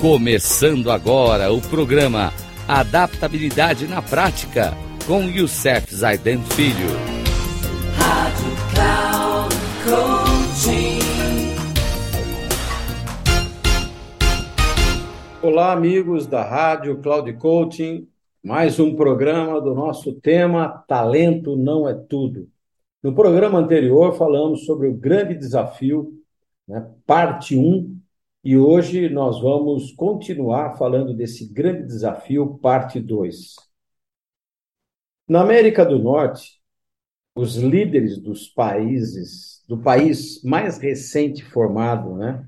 Começando agora o programa Adaptabilidade na Prática com Youssef Zaiden Filho. Rádio Cloud Coaching. Olá, amigos da Rádio Cloud Coaching. Mais um programa do nosso tema Talento não é tudo. No programa anterior falamos sobre o grande desafio, né, parte 1, e hoje nós vamos continuar falando desse grande desafio, parte 2. Na América do Norte, os líderes dos países, do país mais recente formado, né,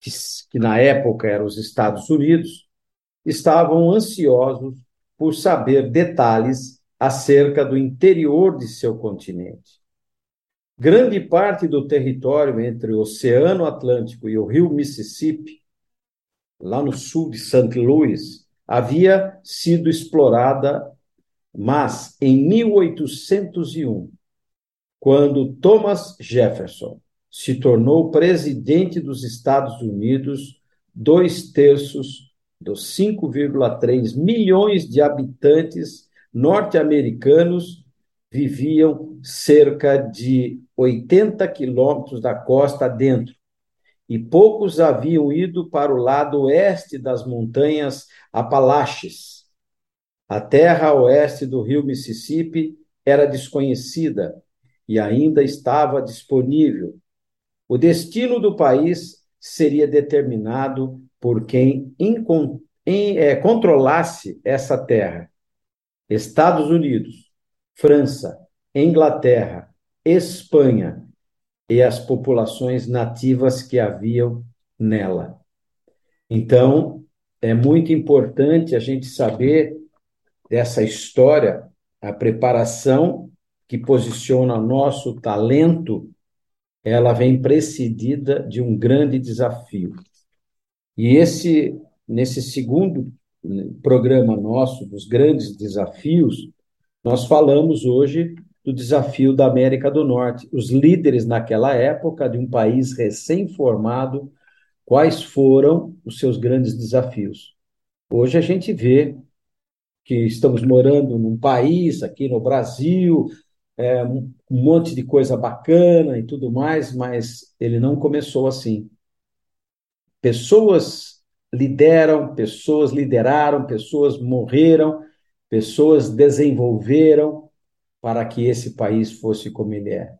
que, que na época eram os Estados Unidos, estavam ansiosos por saber detalhes acerca do interior de seu continente. Grande parte do território entre o Oceano Atlântico e o rio Mississippi, lá no sul de St. Louis, havia sido explorada, mas em 1801, quando Thomas Jefferson se tornou presidente dos Estados Unidos, dois terços dos 5,3 milhões de habitantes norte-americanos viviam cerca de 80 quilômetros da costa dentro, e poucos haviam ido para o lado oeste das montanhas Apalaches. A terra oeste do rio Mississippi era desconhecida e ainda estava disponível. O destino do país seria determinado por quem em, em, é, controlasse essa terra. Estados Unidos, França, Inglaterra, Espanha e as populações nativas que haviam nela. Então, é muito importante a gente saber dessa história, a preparação que posiciona nosso talento, ela vem precedida de um grande desafio. E esse nesse segundo programa nosso dos grandes desafios, nós falamos hoje do desafio da América do Norte. Os líderes naquela época de um país recém-formado, quais foram os seus grandes desafios? Hoje a gente vê que estamos morando num país aqui no Brasil, é, um monte de coisa bacana e tudo mais, mas ele não começou assim. Pessoas lideram, pessoas lideraram, pessoas morreram, pessoas desenvolveram para que esse país fosse como ele é.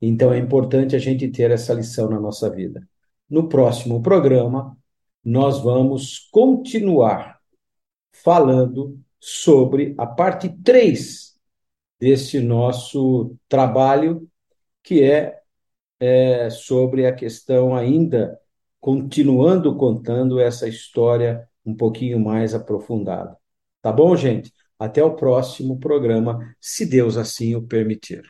Então é importante a gente ter essa lição na nossa vida. No próximo programa, nós vamos continuar falando sobre a parte 3 desse nosso trabalho, que é, é sobre a questão ainda continuando contando essa história um pouquinho mais aprofundada. Tá bom, gente? Até o próximo programa, se Deus assim o permitir.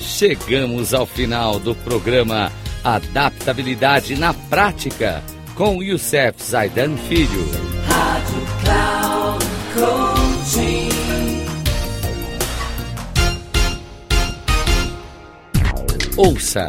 Chegamos ao final do programa Adaptabilidade na Prática com Youssef Zaidan Filho. Rádio Cloud Coaching. Ouça